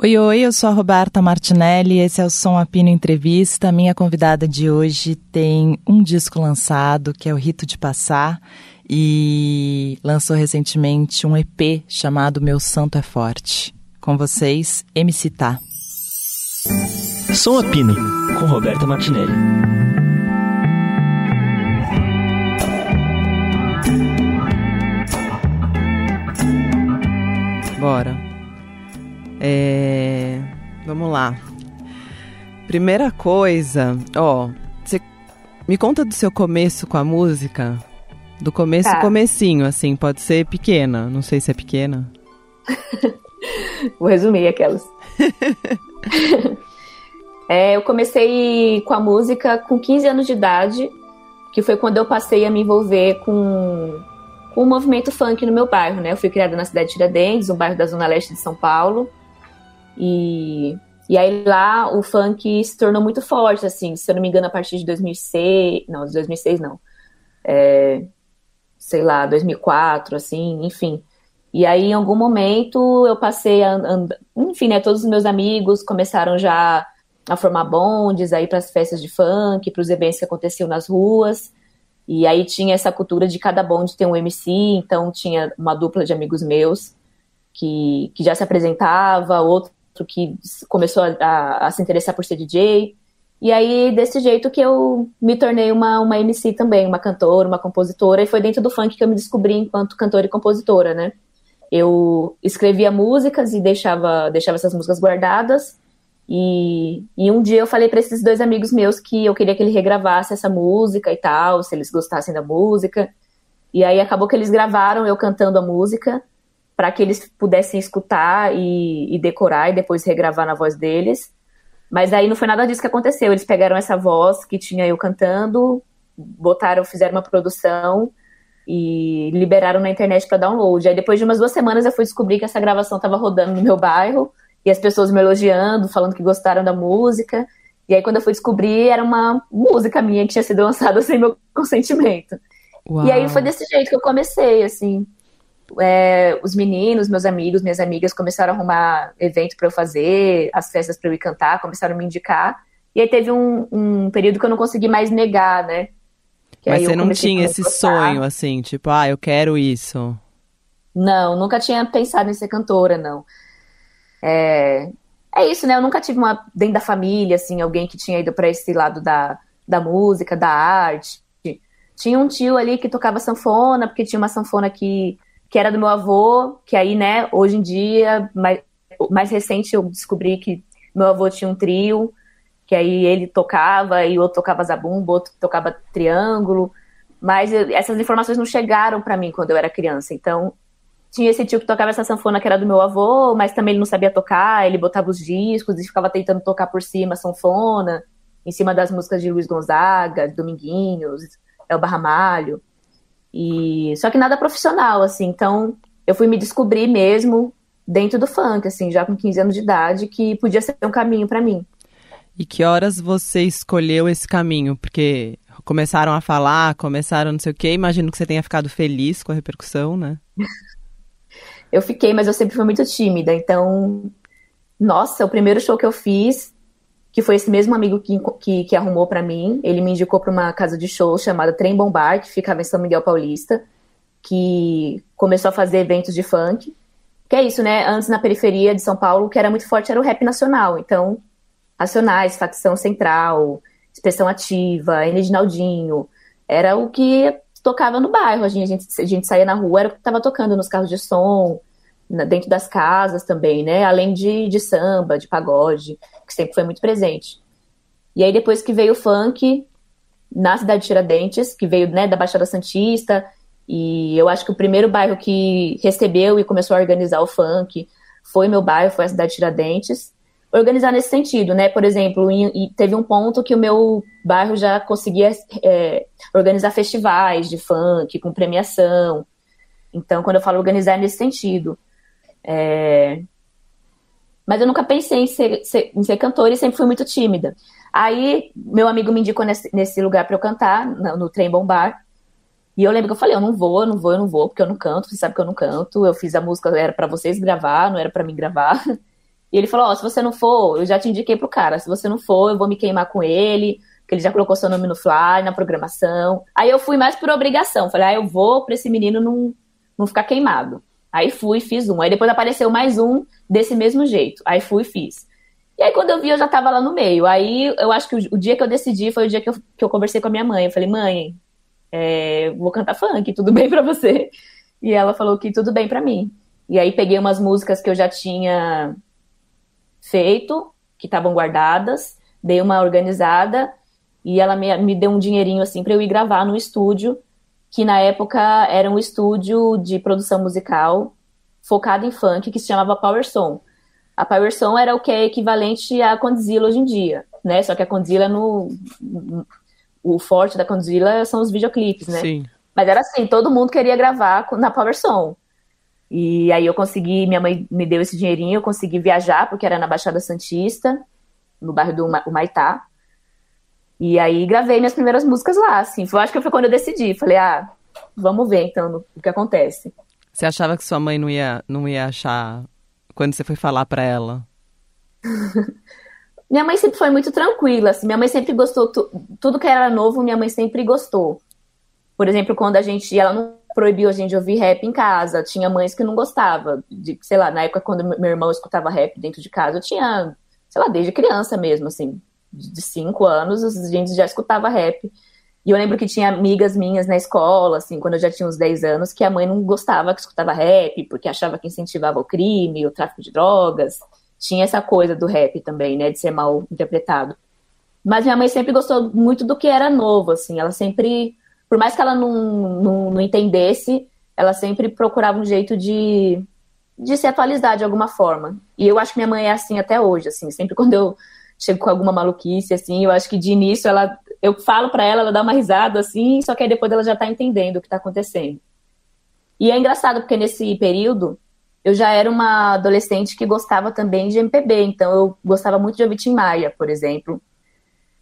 Oi, oi, eu sou a Roberta Martinelli, esse é o Som Apino Entrevista. Minha convidada de hoje tem um disco lançado, que é o Rito de Passar, e lançou recentemente um EP chamado Meu Santo é Forte. Com vocês, MC Tá. Som Apino, com Roberta Martinelli. Bora. É... Vamos lá. Primeira coisa, ó, você me conta do seu começo com a música. Do começo, Tá. comecinho, assim, pode ser pequena. Não sei se é pequena. Vou resumir aquelas. É, eu comecei com a música com 15 anos de idade, que foi quando eu passei a me envolver com, com o movimento funk no meu bairro, né? Eu fui criada na cidade de Tiradentes, um bairro da zona leste de São Paulo. E, e aí lá o funk se tornou muito forte, assim, se eu não me engano, a partir de 2006... Não, de 2006 não. É, sei lá, 2004, assim, enfim. E aí, em algum momento, eu passei a andar. Enfim, né? Todos os meus amigos começaram já a formar bondes, a ir para as festas de funk, para os eventos que aconteciam nas ruas. E aí tinha essa cultura de cada bonde ter um MC, então tinha uma dupla de amigos meus que, que já se apresentava, outro que começou a, a- a se interessar por ser DJ. E aí, desse jeito que eu me tornei uma, uma MC também, uma cantora, uma compositora, e foi dentro do funk que eu me descobri enquanto cantora e compositora, né? Eu escrevia músicas e deixava, deixava essas músicas guardadas. E, e um dia eu falei para esses dois amigos meus que eu queria que ele regravasse essa música e tal, se eles gostassem da música. E aí acabou que eles gravaram eu cantando a música para que eles pudessem escutar e, e decorar e depois regravar na voz deles. Mas aí não foi nada disso que aconteceu. Eles pegaram essa voz que tinha eu cantando, botaram, fizeram uma produção e liberaram na internet para download. Aí depois de umas duas semanas eu fui descobrir que essa gravação estava rodando no meu bairro e as pessoas me elogiando, falando que gostaram da música. E aí quando eu fui descobrir era uma música minha que tinha sido lançada sem meu consentimento. Uau. E aí foi desse jeito que eu comecei, assim. É, os meninos, meus amigos, minhas amigas começaram a arrumar evento para eu fazer, as festas para eu ir cantar, começaram a me indicar. E aí teve um, um período que eu não consegui mais negar, né? Que Mas você não tinha esse sonho, assim, tipo, ah, eu quero isso. Não, nunca tinha pensado em ser cantora, não. É, é isso, né? Eu nunca tive uma dentro da família, assim, alguém que tinha ido para esse lado da, da música, da arte. Tinha um tio ali que tocava sanfona, porque tinha uma sanfona que, que era do meu avô, que aí, né, hoje em dia, mais, mais recente eu descobri que meu avô tinha um trio, que aí ele tocava e o outro tocava zabumba, o outro tocava triângulo. Mas eu- essas informações não chegaram para mim quando eu era criança. Então, tinha esse tio que tocava essa sanfona que era do meu avô, mas também ele não sabia tocar, ele botava os discos e ficava tentando tocar por cima a sanfona, em cima das músicas de Luiz Gonzaga, Dominguinhos, Elba Ramalho. E só que nada profissional, assim. Então, eu fui me descobrir mesmo dentro do funk, assim, já com 15 anos de idade, que podia ser um caminho para mim. E que horas você escolheu esse caminho? Porque começaram a falar, começaram não sei o quê. Imagino que você tenha ficado feliz com a repercussão, né? Eu fiquei, mas eu sempre fui muito tímida. Então, nossa, o primeiro show que eu fiz, que foi esse mesmo amigo que, que, que arrumou pra mim, ele me indicou pra uma casa de show chamada Trem Bombar, que ficava em São Miguel Paulista, que começou a fazer eventos de funk. Que é isso, né? Antes na periferia de São Paulo, o que era muito forte era o rap nacional. Então, Racionais, Facção Central, Expressão Ativa, Enedinaldinho, era o que tocava no bairro. A gente, a gente, a gente saía na rua, era o que estava tocando nos carros de som, dentro das casas também, né? Além de, de samba, de pagode, que sempre foi muito presente. E aí depois que veio o funk na cidade de Tiradentes, que veio né, da Baixada Santista, e eu acho que o primeiro bairro que recebeu e começou a organizar o funk foi meu bairro, foi a cidade de Tiradentes. Organizar nesse sentido, né? Por exemplo, em- e teve um ponto que o meu bairro já conseguia é, organizar festivais de funk com premiação. Então, quando eu falo organizar é nesse sentido. É, Mas eu nunca pensei em ser, ser- em ser cantora e sempre fui muito tímida. Aí, meu amigo me indicou nesse, nesse lugar para eu cantar, no, no Trem Bombar. E eu lembro que eu falei, eu não vou, eu não vou, eu não vou, porque eu não canto, você sabe que eu não canto. Eu fiz a música, era para vocês gravar, não era para mim gravar. E ele falou: Ó, oh, se você não for, eu já te indiquei pro cara. Se você não for, eu vou me queimar com ele, que ele já colocou seu nome no fly, na programação. Aí eu fui mais por obrigação. Falei: Ah, eu vou pra esse menino não, não ficar queimado. Aí fui, fiz um. Aí depois apareceu mais um desse mesmo jeito. Aí fui fiz. E aí quando eu vi, eu já tava lá no meio. Aí eu acho que o, o dia que eu decidi foi o dia que eu, que eu conversei com a minha mãe. Eu falei: Mãe, é, vou cantar funk, tudo bem pra você? E ela falou que tudo bem pra mim. E aí peguei umas músicas que eu já tinha feito, que estavam guardadas, dei uma organizada e ela me, me deu um dinheirinho assim para eu ir gravar no estúdio, que na época era um estúdio de produção musical focado em funk que se chamava Power Song. A Power Song era o que é equivalente à Condzilla hoje em dia, né? Só que a Condzilla no o forte da Condzilla são os videoclipes, né? Sim. Mas era assim, todo mundo queria gravar na Power Song. E aí eu consegui, minha mãe me deu esse dinheirinho, eu consegui viajar, porque era na Baixada Santista, no bairro do Maitá. E aí gravei minhas primeiras músicas lá, assim. Eu acho que foi quando eu decidi. Falei, ah, vamos ver então o que acontece. Você achava que sua mãe não ia, não ia achar quando você foi falar para ela? minha mãe sempre foi muito tranquila, assim. Minha mãe sempre gostou, tu, tudo que era novo, minha mãe sempre gostou. Por exemplo, quando a gente, ela não proibiu a gente de ouvir rap em casa. Tinha mães que não gostavam. De, sei lá, na época quando meu irmão escutava rap dentro de casa, eu tinha, sei lá, desde criança mesmo, assim, de cinco anos, a gente já escutava rap. E eu lembro que tinha amigas minhas na escola, assim, quando eu já tinha uns 10 anos, que a mãe não gostava que escutava rap, porque achava que incentivava o crime, o tráfico de drogas. Tinha essa coisa do rap também, né, de ser mal interpretado. Mas minha mãe sempre gostou muito do que era novo, assim, ela sempre por mais que ela não, não, não entendesse, ela sempre procurava um jeito de, de se atualizar de alguma forma. E eu acho que minha mãe é assim até hoje, assim, sempre quando eu chego com alguma maluquice, assim, eu acho que de início ela, eu falo para ela, ela dá uma risada, assim, só que aí depois ela já tá entendendo o que tá acontecendo. E é engraçado, porque nesse período, eu já era uma adolescente que gostava também de MPB, então eu gostava muito de ouvir Tim Maia, por exemplo.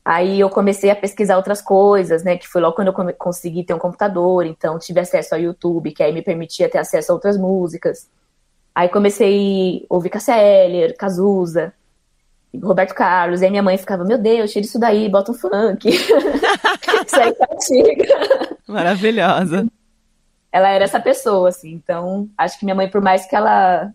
Aí eu comecei a pesquisar outras coisas, né? Que foi logo quando eu consegui ter um computador, então tive acesso ao YouTube, que aí me permitia ter acesso a outras músicas. Aí comecei a ouvir Cassia Eller, Cazuza, Roberto Carlos, e aí minha mãe ficava, meu Deus, tira isso daí, bota um funk. isso aí tá antiga. Maravilhosa. Ela era essa pessoa, assim, então acho que minha mãe, por mais que ela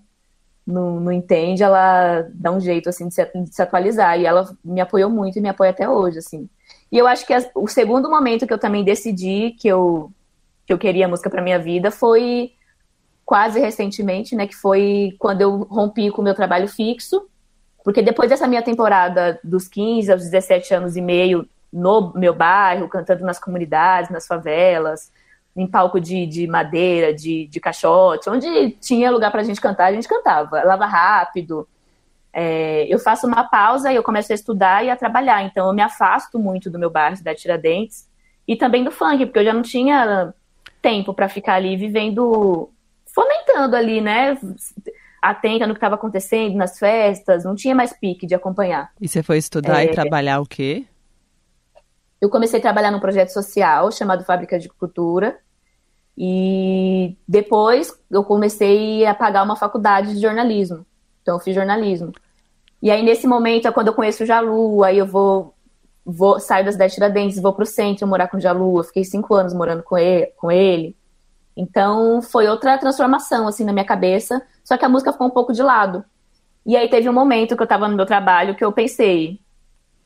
não, não entende, ela dá um jeito, assim, de se, de se, atualizar. E ela me apoiou muito e me apoia até hoje, assim. E eu acho que a, o segundo momento que eu também decidi que eu, que eu queria música para minha vida foi quase recentemente, né? Que foi quando eu rompi com o meu trabalho fixo. Porque depois dessa minha temporada dos 15 aos 17 anos e meio no meu bairro, cantando nas comunidades, nas favelas, em palco de, de madeira, de, de caixote, onde tinha lugar para a gente cantar, a gente cantava. Lava rápido. É, eu faço uma pausa e eu começo a estudar e a trabalhar. Então eu me afasto muito do meu bairro, da Tiradentes, e também do funk, porque eu já não tinha tempo para ficar ali vivendo, fomentando ali, né? Atenta no que estava acontecendo nas festas, não tinha mais pique de acompanhar. E você foi estudar é, e trabalhar o quê? eu comecei a trabalhar num projeto social chamado Fábrica de Cultura. E depois eu comecei a pagar uma faculdade de jornalismo. Então eu fiz jornalismo. E aí nesse momento é quando eu conheço o Jalu, aí eu vou, vou saio da cidade de Tiradentes, vou pro centro morar com o Jalu. Eu fiquei cinco anos morando com ele, com ele. Então foi outra transformação assim na minha cabeça. Só que a música ficou um pouco de lado. E aí teve um momento que eu estava no meu trabalho que eu pensei,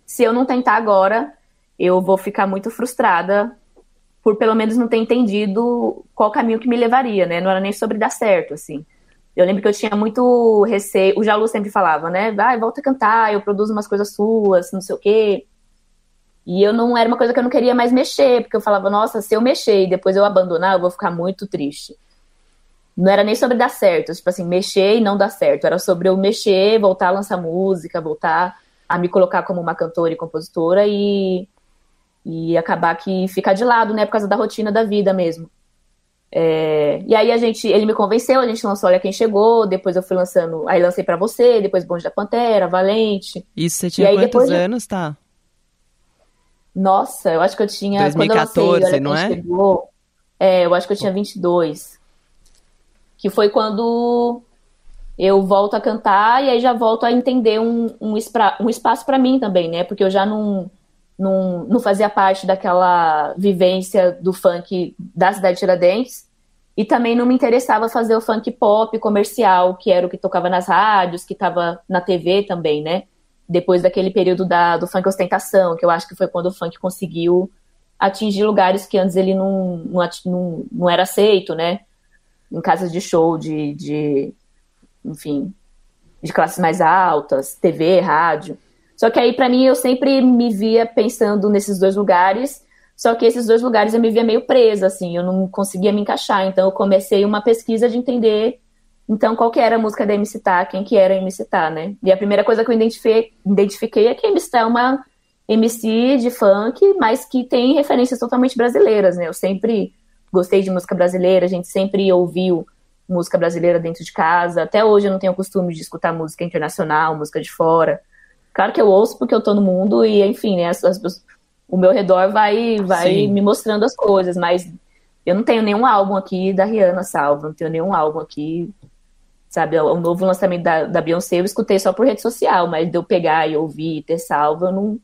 se eu não tentar agora, eu vou ficar muito frustrada por pelo menos não ter entendido qual caminho que me levaria, né? Não era nem sobre dar certo, assim. Eu lembro que eu tinha muito receio. O Jalu sempre falava, né? Vai, volta a cantar, eu produzo umas coisas suas, não sei o quê. E eu não era uma coisa que eu não queria mais mexer, porque eu falava, nossa, se eu mexer e depois eu abandonar, eu vou ficar muito triste. Não era nem sobre dar certo, tipo assim, mexer e não dar certo. Era sobre eu mexer, voltar a lançar música, voltar a me colocar como uma cantora e compositora e e acabar que ficar de lado, né, por causa da rotina da vida mesmo. É, e aí a gente, ele me convenceu, a gente lançou Olha Quem Chegou, depois eu fui lançando, aí lancei para você, depois Bonde da Pantera, Valente. Isso, você tinha quantos anos, tá? Nossa, eu acho que eu tinha, 2014, quando eu lancei, não é? Chegou, é, eu acho que eu tinha 22. Que foi quando eu volto a cantar e aí já volto a entender um, um, um espaço para mim também, né? Porque eu já não, não, não fazia parte daquela vivência do funk da cidade de Tiradentes. E também não me interessava fazer o funk pop comercial, que era o que tocava nas rádios, que estava na TV também, né? Depois daquele período da, do funk ostentação, que eu acho que foi quando o funk conseguiu atingir lugares que antes ele não, não, não, não era aceito, né? Em casas de show, de, de enfim, de classes mais altas, TV, rádio. Só que aí, para mim, eu sempre me via pensando nesses dois lugares, só que esses dois lugares eu me via meio presa, assim, eu não conseguia me encaixar. Então, eu comecei uma pesquisa de entender, então, qual que era a música da MC Tá, quem que era a MC Tá, né? E a primeira coisa que eu identifiquei, identifiquei é que a MC Tá é uma MC de funk, mas que tem referências totalmente brasileiras, né? Eu sempre gostei de música brasileira, a gente sempre ouviu música brasileira dentro de casa. Até hoje eu não tenho o costume de escutar música internacional, música de fora. Claro que eu ouço porque eu tô no mundo e, enfim, né, as, as, o meu redor vai, vai me mostrando as coisas, mas eu não tenho nenhum álbum aqui da Rihanna salvo, não tenho nenhum álbum aqui, sabe? O novo lançamento da, da Beyoncé eu escutei só por rede social, mas de eu pegar e ouvir e ter salvo, eu não.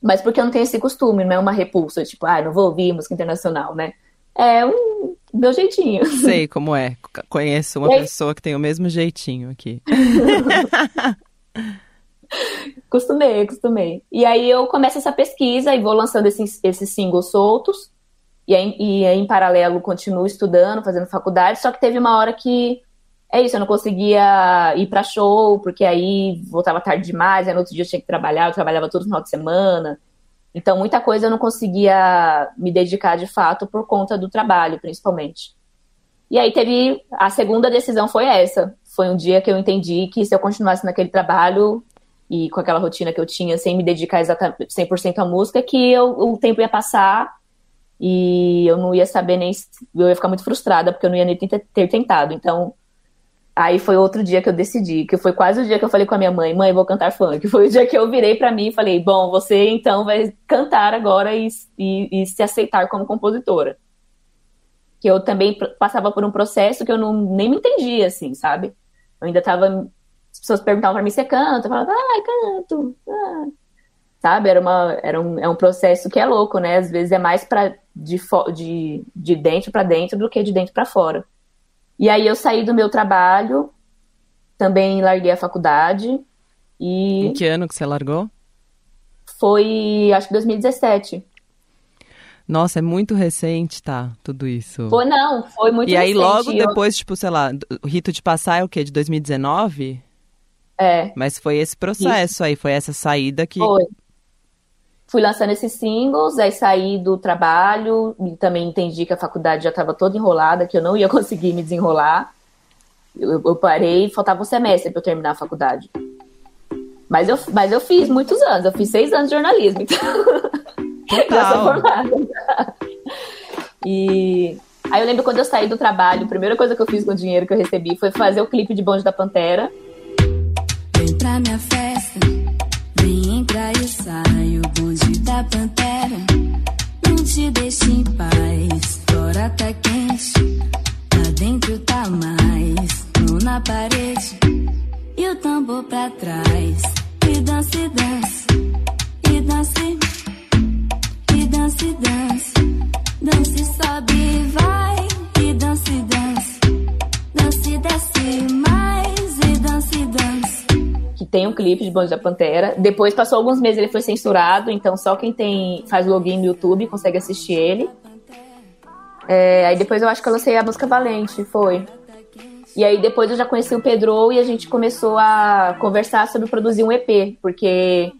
Mas porque eu não tenho esse costume, não é uma repulsa, tipo, ah, não vou ouvir música internacional, né? É um meu jeitinho. Sei como é. Conheço uma pessoa que tem o mesmo jeitinho aqui. costumei, costumei. E aí eu começo essa pesquisa e vou lançando esses, esses singles soltos. E aí, e aí, em paralelo, continuo estudando, fazendo faculdade. Só que teve uma hora que é isso, eu não conseguia ir para show, porque aí voltava tarde demais, aí no outro dia eu tinha que trabalhar, eu trabalhava todo final de semana. Então, muita coisa eu não conseguia me dedicar de fato por conta do trabalho, principalmente. E aí teve. A segunda decisão foi essa. Foi um dia que eu entendi que se eu continuasse naquele trabalho e com aquela rotina que eu tinha, sem me dedicar exatamente 100% à música, que eu, o tempo ia passar e eu não ia saber nem. Eu ia ficar muito frustrada, porque eu não ia nem ter tentado. Então, Aí foi outro dia que eu decidi, que foi quase o dia que eu falei com a minha mãe, mãe, vou cantar funk. Foi o dia que eu virei para mim e falei, bom, você então vai cantar agora e, e, e, se aceitar como compositora. Que eu também passava por um processo que eu não, nem me entendia, assim, sabe? Eu ainda tava. As pessoas perguntavam pra mim, você canta? Eu falava, ai, canto. Ah. Sabe? Era, uma, era um, é um processo que é louco, né? Às vezes é mais pra, de, de, de dentro para dentro do que de dentro para fora. E aí eu saí do meu trabalho, também larguei a faculdade. E em que ano que você largou? Foi, acho que 2017. Nossa, é muito recente, tá? Tudo isso. Foi, não, foi muito e recente. E aí, logo eu... depois, tipo, sei lá, o Rito de Passar é o quê? De 2019? É. Mas foi esse processo Isso. aí, foi essa saída que. Foi fui lançando esses singles, aí saí do trabalho e também entendi que a faculdade já estava toda enrolada, que eu não ia conseguir me desenrolar. Eu, eu parei, faltava um semestre para eu terminar a faculdade. Mas eu, mas eu fiz muitos anos, eu fiz seis anos de jornalismo, então já sou formada. E aí eu lembro quando eu saí do trabalho, a primeira coisa que eu fiz com o dinheiro que eu recebi foi fazer o clipe de Bonde da Pantera. Vem pra minha festa, vem entrar e sai da pantera. Não te deixe em paz. Fora tá quente, lá dentro tá mais. Mão na parede e o tambor pra trás. E dance, dance, e dance, e dance, dance. Dance, sobe e vai. E dance, dance, dance, desce mais. Tem um clipe de Bonde da Pantera. Depois passou alguns meses ele foi censurado, então só quem tem faz login no YouTube consegue assistir ele. É, aí depois eu acho que eu lancei a música Valente, foi. E aí depois eu já conheci o Pedro e a gente começou a conversar sobre produzir um EP, porque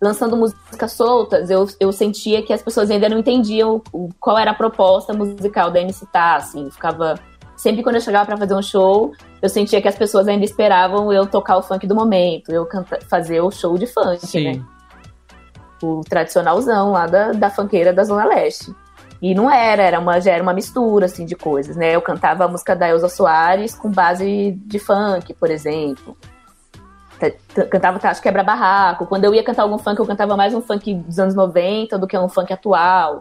lançando músicas soltas, eu, eu sentia que as pessoas ainda não entendiam qual era a proposta musical da MC Tá, assim, ficava sempre quando eu chegava para fazer um show, eu sentia que as pessoas ainda esperavam eu tocar o funk do momento, eu canta, fazer o show de funk, Sim. né? O tradicionalzão lá da, da funkeira da Zona Leste. E não era, era uma, já era uma mistura, assim, de coisas, né? Eu cantava a música da Elza Soares com base de funk, por exemplo. Cantava Tacho Quebra Barraco. Quando eu ia cantar algum funk, eu cantava mais um funk dos anos 90 do que um funk atual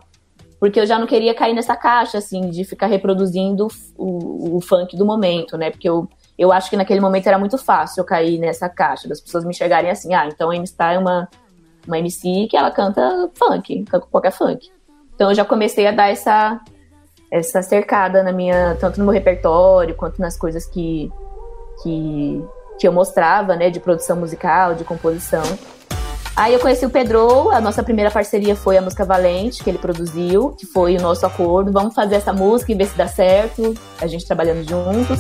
porque eu já não queria cair nessa caixa, assim, de ficar reproduzindo o, o funk do momento, né? Porque eu, eu acho que naquele momento era muito fácil eu cair nessa caixa, das pessoas me enxergarem assim, ah, então a M-Star é uma, uma MC que ela canta funk, canta qualquer funk. Então eu já comecei a dar essa, essa cercada na minha, tanto no meu repertório, quanto nas coisas que, que, que eu mostrava, né, de produção musical, de composição. Aí eu conheci o Pedro, a nossa primeira parceria foi a música Valente, que ele produziu, que foi o nosso acordo. Vamos fazer essa música e ver se dá certo, a gente trabalhando juntos.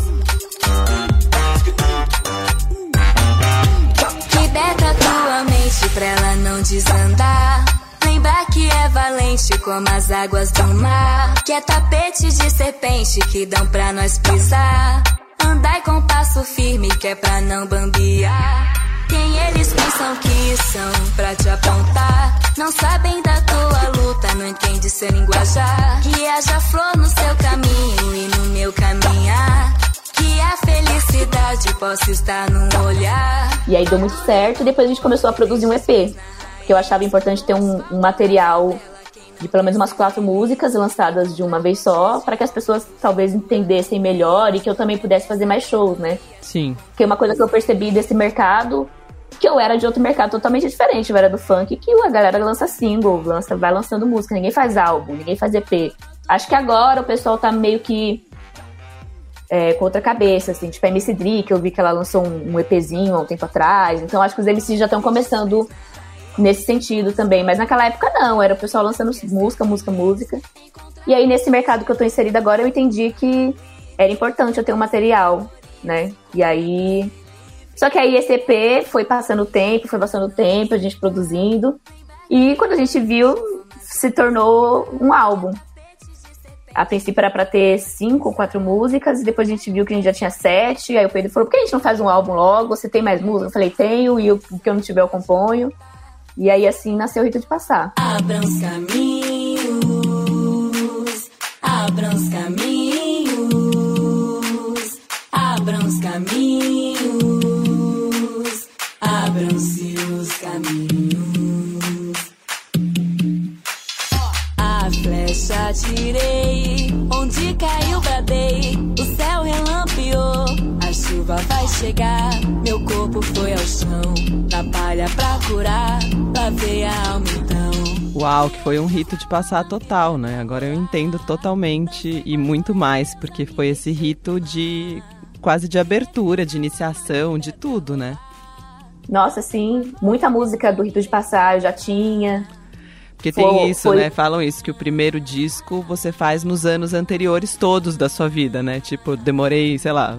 Liberta tua mente pra ela não desandar. Lembrar que é valente como as águas do mar. Que é tapete de serpente que dão pra nós pisar. Andai com passo firme que é pra não bambear. Quem eles pensam que são pra te apontar? Não sabem da tua luta, não entende seu linguajar. Que haja flor no seu caminho e no meu caminhar. Que a felicidade possa estar no olhar. E aí deu muito certo, e depois a gente começou a produzir um EP. Porque eu achava importante ter um, um material de pelo menos umas quatro músicas lançadas de uma vez só, para que as pessoas talvez entendessem melhor e que eu também pudesse fazer mais shows, né? Sim. Porque uma coisa que eu percebi desse mercado que eu era de outro mercado totalmente diferente. Eu era do funk, que a galera lança single, lança, vai lançando música, ninguém faz álbum, ninguém faz EP. Acho que agora o pessoal tá meio que é, com outra cabeça, assim, tipo a MC Dri, que eu vi que ela lançou um, um EPzinho há um tempo atrás. Então acho que os MCs já estão começando nesse sentido também. Mas naquela época não, era o pessoal lançando música, música, música. E aí nesse mercado que eu tô inserida agora, eu entendi que era importante eu ter um material, né? E aí só que aí esse EP foi passando o tempo, foi passando o tempo, a gente produzindo. E quando a gente viu, se tornou um álbum. A princípio era para ter cinco ou quatro músicas, e depois a gente viu que a gente já tinha sete. Aí o Pedro falou: por que a gente não faz um álbum logo? Você tem mais música? Eu falei: tenho, e o que eu não tiver eu componho. E aí assim nasceu o Rito de Passar. Abram os caminhos, abram os caminhos, abram os caminhos. Abram-se os caminhos. A flecha atirei, onde caiu bradei. O céu relampeou, a chuva vai chegar. Meu corpo foi ao chão, na palha pra curar. Lavei a alma então. Uau, que foi um rito de passar total, né? Agora eu entendo totalmente e muito mais, porque foi esse rito de quase de abertura, de iniciação, de tudo, né? Nossa, sim, muita música do Rito de Passar eu já tinha. Porque tem foi, isso, foi... né? Falam isso, que o primeiro disco você faz nos anos anteriores todos da sua vida, né? Tipo, demorei, sei lá,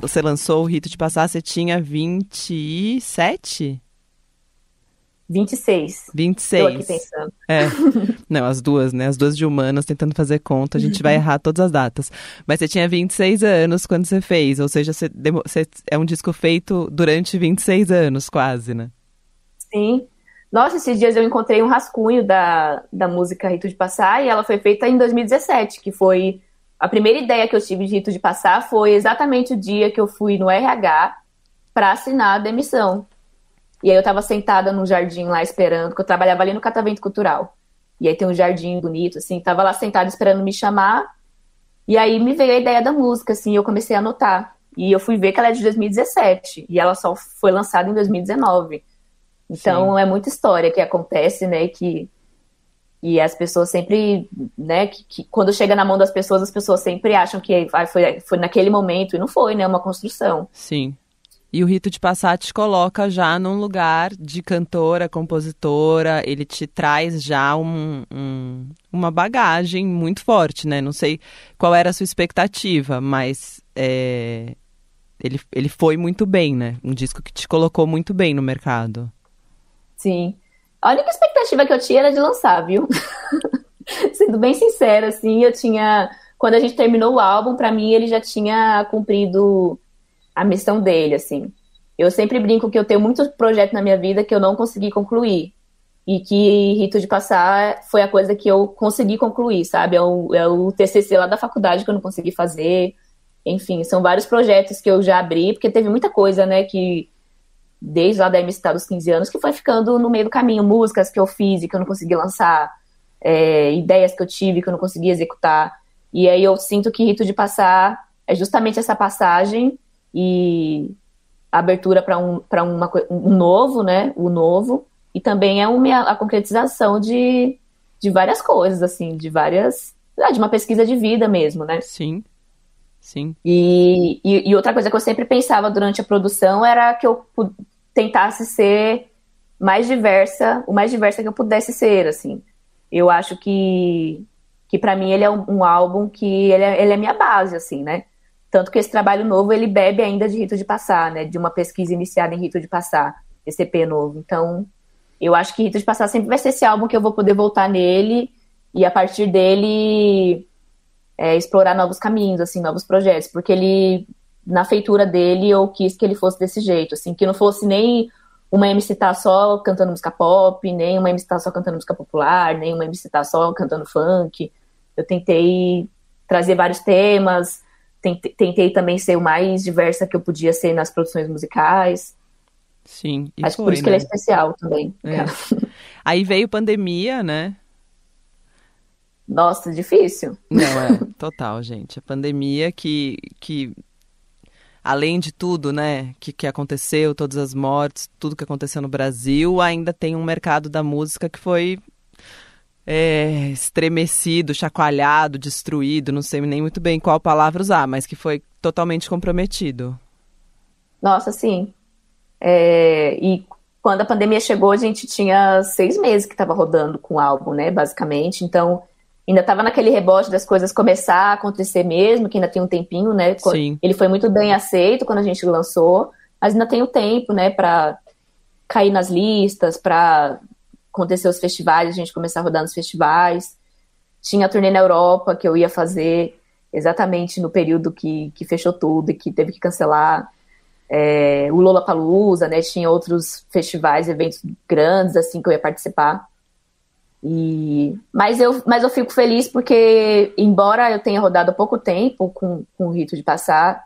você lançou o Rito de Passar, você tinha 27? 26. 26. Tô aqui pensando. É. Não, as duas, né? As duas de humanas tentando fazer conta. A gente vai errar todas as datas. Mas você tinha 26 anos quando você fez. Ou seja, você, você é um disco feito durante 26 anos, quase, né? Sim. Nossa, esses dias eu encontrei um rascunho da, da música Rito de Passar e ela foi feita em 2017, que foi a primeira ideia que eu tive de Rito de Passar foi exatamente o dia que eu fui no RH para assinar a demissão. E aí eu tava sentada num jardim lá esperando, que eu trabalhava ali no Catavento Cultural. E aí tem um jardim bonito, assim, tava lá sentada esperando me chamar. E aí me veio a ideia da música, assim, e eu comecei a anotar. E eu fui ver que ela é de 2017 e ela só foi lançada em 2019. Então Sim. é muita história que acontece, né, que e as pessoas sempre, né, que, que, quando chega na mão das pessoas, as pessoas sempre acham que ah, foi, foi naquele momento, e não foi, né, uma construção. Sim. E o Rito de Passar te coloca já num lugar de cantora, compositora, ele te traz já um, um, uma bagagem muito forte, né? Não sei qual era a sua expectativa, mas é, ele, ele foi muito bem, né? Um disco que te colocou muito bem no mercado. Sim. A única expectativa que eu tinha era de lançar, viu? Sendo bem sincera, assim, eu tinha. Quando a gente terminou o álbum, para mim ele já tinha cumprido a missão dele, assim. Eu sempre brinco que eu tenho muitos projetos na minha vida que eu não consegui concluir. E que Rito de Passar foi a coisa que eu consegui concluir, sabe? É o, é o TCC lá da faculdade que eu não consegui fazer. Enfim, são vários projetos que eu já abri, porque teve muita coisa, né, que desde lá da MC dos 15 anos, que foi ficando no meio do caminho. Músicas que eu fiz e que eu não consegui lançar, é, ideias que eu tive que eu não consegui executar. E aí eu sinto que Rito de Passar é justamente essa passagem e abertura para um, uma, um novo, né? O novo. E também é uma, a concretização de, de várias coisas, assim, de várias. Ah, de uma pesquisa de vida mesmo, né? Sim. Sim. E, e, e, outra coisa que eu sempre pensava durante a produção era que eu tentasse ser mais diversa, o mais diversa que eu pudesse ser, assim. Eu acho que, que para mim ele é um, um, álbum que ele é, ele é minha base, assim, né? Tanto que esse trabalho novo ele bebe ainda de Rito de Passar, né? De uma pesquisa iniciada em Rito de Passar, esse EP novo. Então, eu acho que Rito de Passar sempre vai ser esse álbum que eu vou poder voltar nele e a partir dele é, explorar novos caminhos, assim, novos projetos, porque ele, na feitura dele, eu quis que ele fosse desse jeito, assim, que não fosse nem uma MC tá só cantando música pop, nem uma MC tá só cantando música popular, nem uma MC tá só cantando funk. Eu tentei trazer vários temas, tentei, também ser o mais diversa que eu podia ser nas produções musicais. Sim, e Acho foi, por isso né? que ele é né? especial também. É. Aí veio pandemia, né? Nossa, difícil. Não, é, total, gente. A pandemia que, que além de tudo, né, que, que aconteceu, todas as mortes, tudo que aconteceu no Brasil, ainda tem um mercado da música que foi é, estremecido, chacoalhado, destruído, não sei nem muito bem qual palavra usar, mas que foi totalmente comprometido. Nossa, sim. É, e quando a pandemia chegou, a gente tinha seis meses que estava rodando com o álbum, né, basicamente. Então, ainda estava naquele rebote das coisas começar a acontecer mesmo, que ainda tem um tempinho, né? Sim. Ele foi muito bem aceito quando a gente lançou, mas ainda tem o um tempo, né, para cair nas listas, para acontecer os festivais, a gente começar a rodar nos festivais. Tinha a turnê na Europa que eu ia fazer exatamente no período que, que fechou tudo e que teve que cancelar. É, o Lola Palusa, né? Tinha outros festivais, eventos grandes assim que eu ia participar. E, mas, eu, mas eu fico feliz porque, embora eu tenha rodado há pouco tempo com, com o Rito de Passar,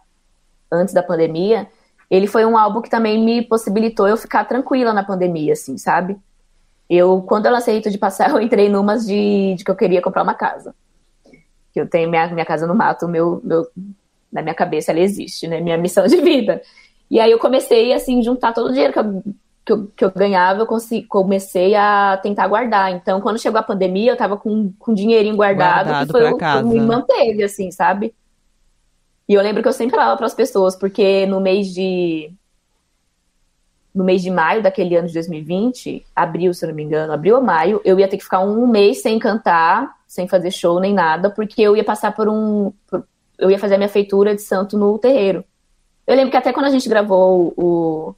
antes da pandemia, ele foi um álbum que também me possibilitou eu ficar tranquila na pandemia, assim, sabe? Eu, quando eu lancei Rito de Passar, eu entrei numas de, de que eu queria comprar uma casa. Que eu tenho minha, minha casa no mato, meu, meu, na minha cabeça ela existe, né? Minha missão de vida. E aí eu comecei, assim, juntar todo o dinheiro que eu que eu, que eu ganhava, eu consegui, comecei a tentar guardar. Então, quando chegou a pandemia, eu tava com, com dinheirinho guardado, guardado que foi o que me manteve, assim, sabe? E eu lembro que eu sempre falava para as pessoas, porque no mês de no mês de maio daquele ano de 2020, abril, se eu não me engano, abril ou maio, eu ia ter que ficar um mês sem cantar, sem fazer show nem nada, porque eu ia passar por um. Por, eu ia fazer a minha feitura de santo no terreiro. Eu lembro que até quando a gente gravou o,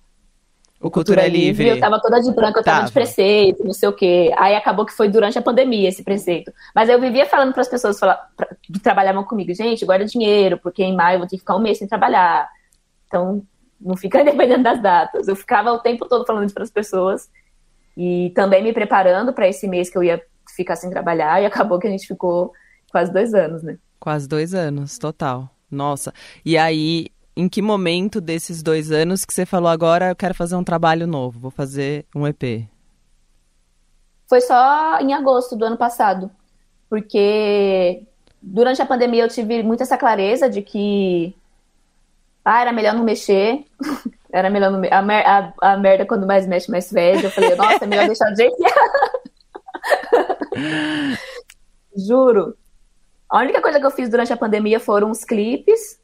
o Cultura, Cultura Livre. Eu tava toda de branco, eu tava, tava, de preceito, não sei o quê. Aí acabou que foi durante a pandemia esse preceito. Mas eu vivia falando para as pessoas falar, pra, que trabalhavam comigo, gente, guarda dinheiro, porque em maio eu vou ter que ficar um mês sem trabalhar. Então, não fica dependendo das datas. Eu ficava o tempo todo falando isso para as pessoas e também me preparando para esse mês que eu ia ficar sem trabalhar e acabou que a gente ficou quase dois anos, né? Quase dois anos, total. Nossa. E aí, em que momento desses dois anos que você falou agora eu quero fazer um trabalho novo, vou fazer um EP? Foi só em agosto do ano passado, porque durante a pandemia eu tive muita essa clareza de que ah, era melhor não mexer, era melhor não me... a, mer... a, a, merda quando mais mexe mais fede. Eu falei, nossa, é melhor deixar do jeito Juro. A única coisa que eu fiz durante a pandemia foram os clipes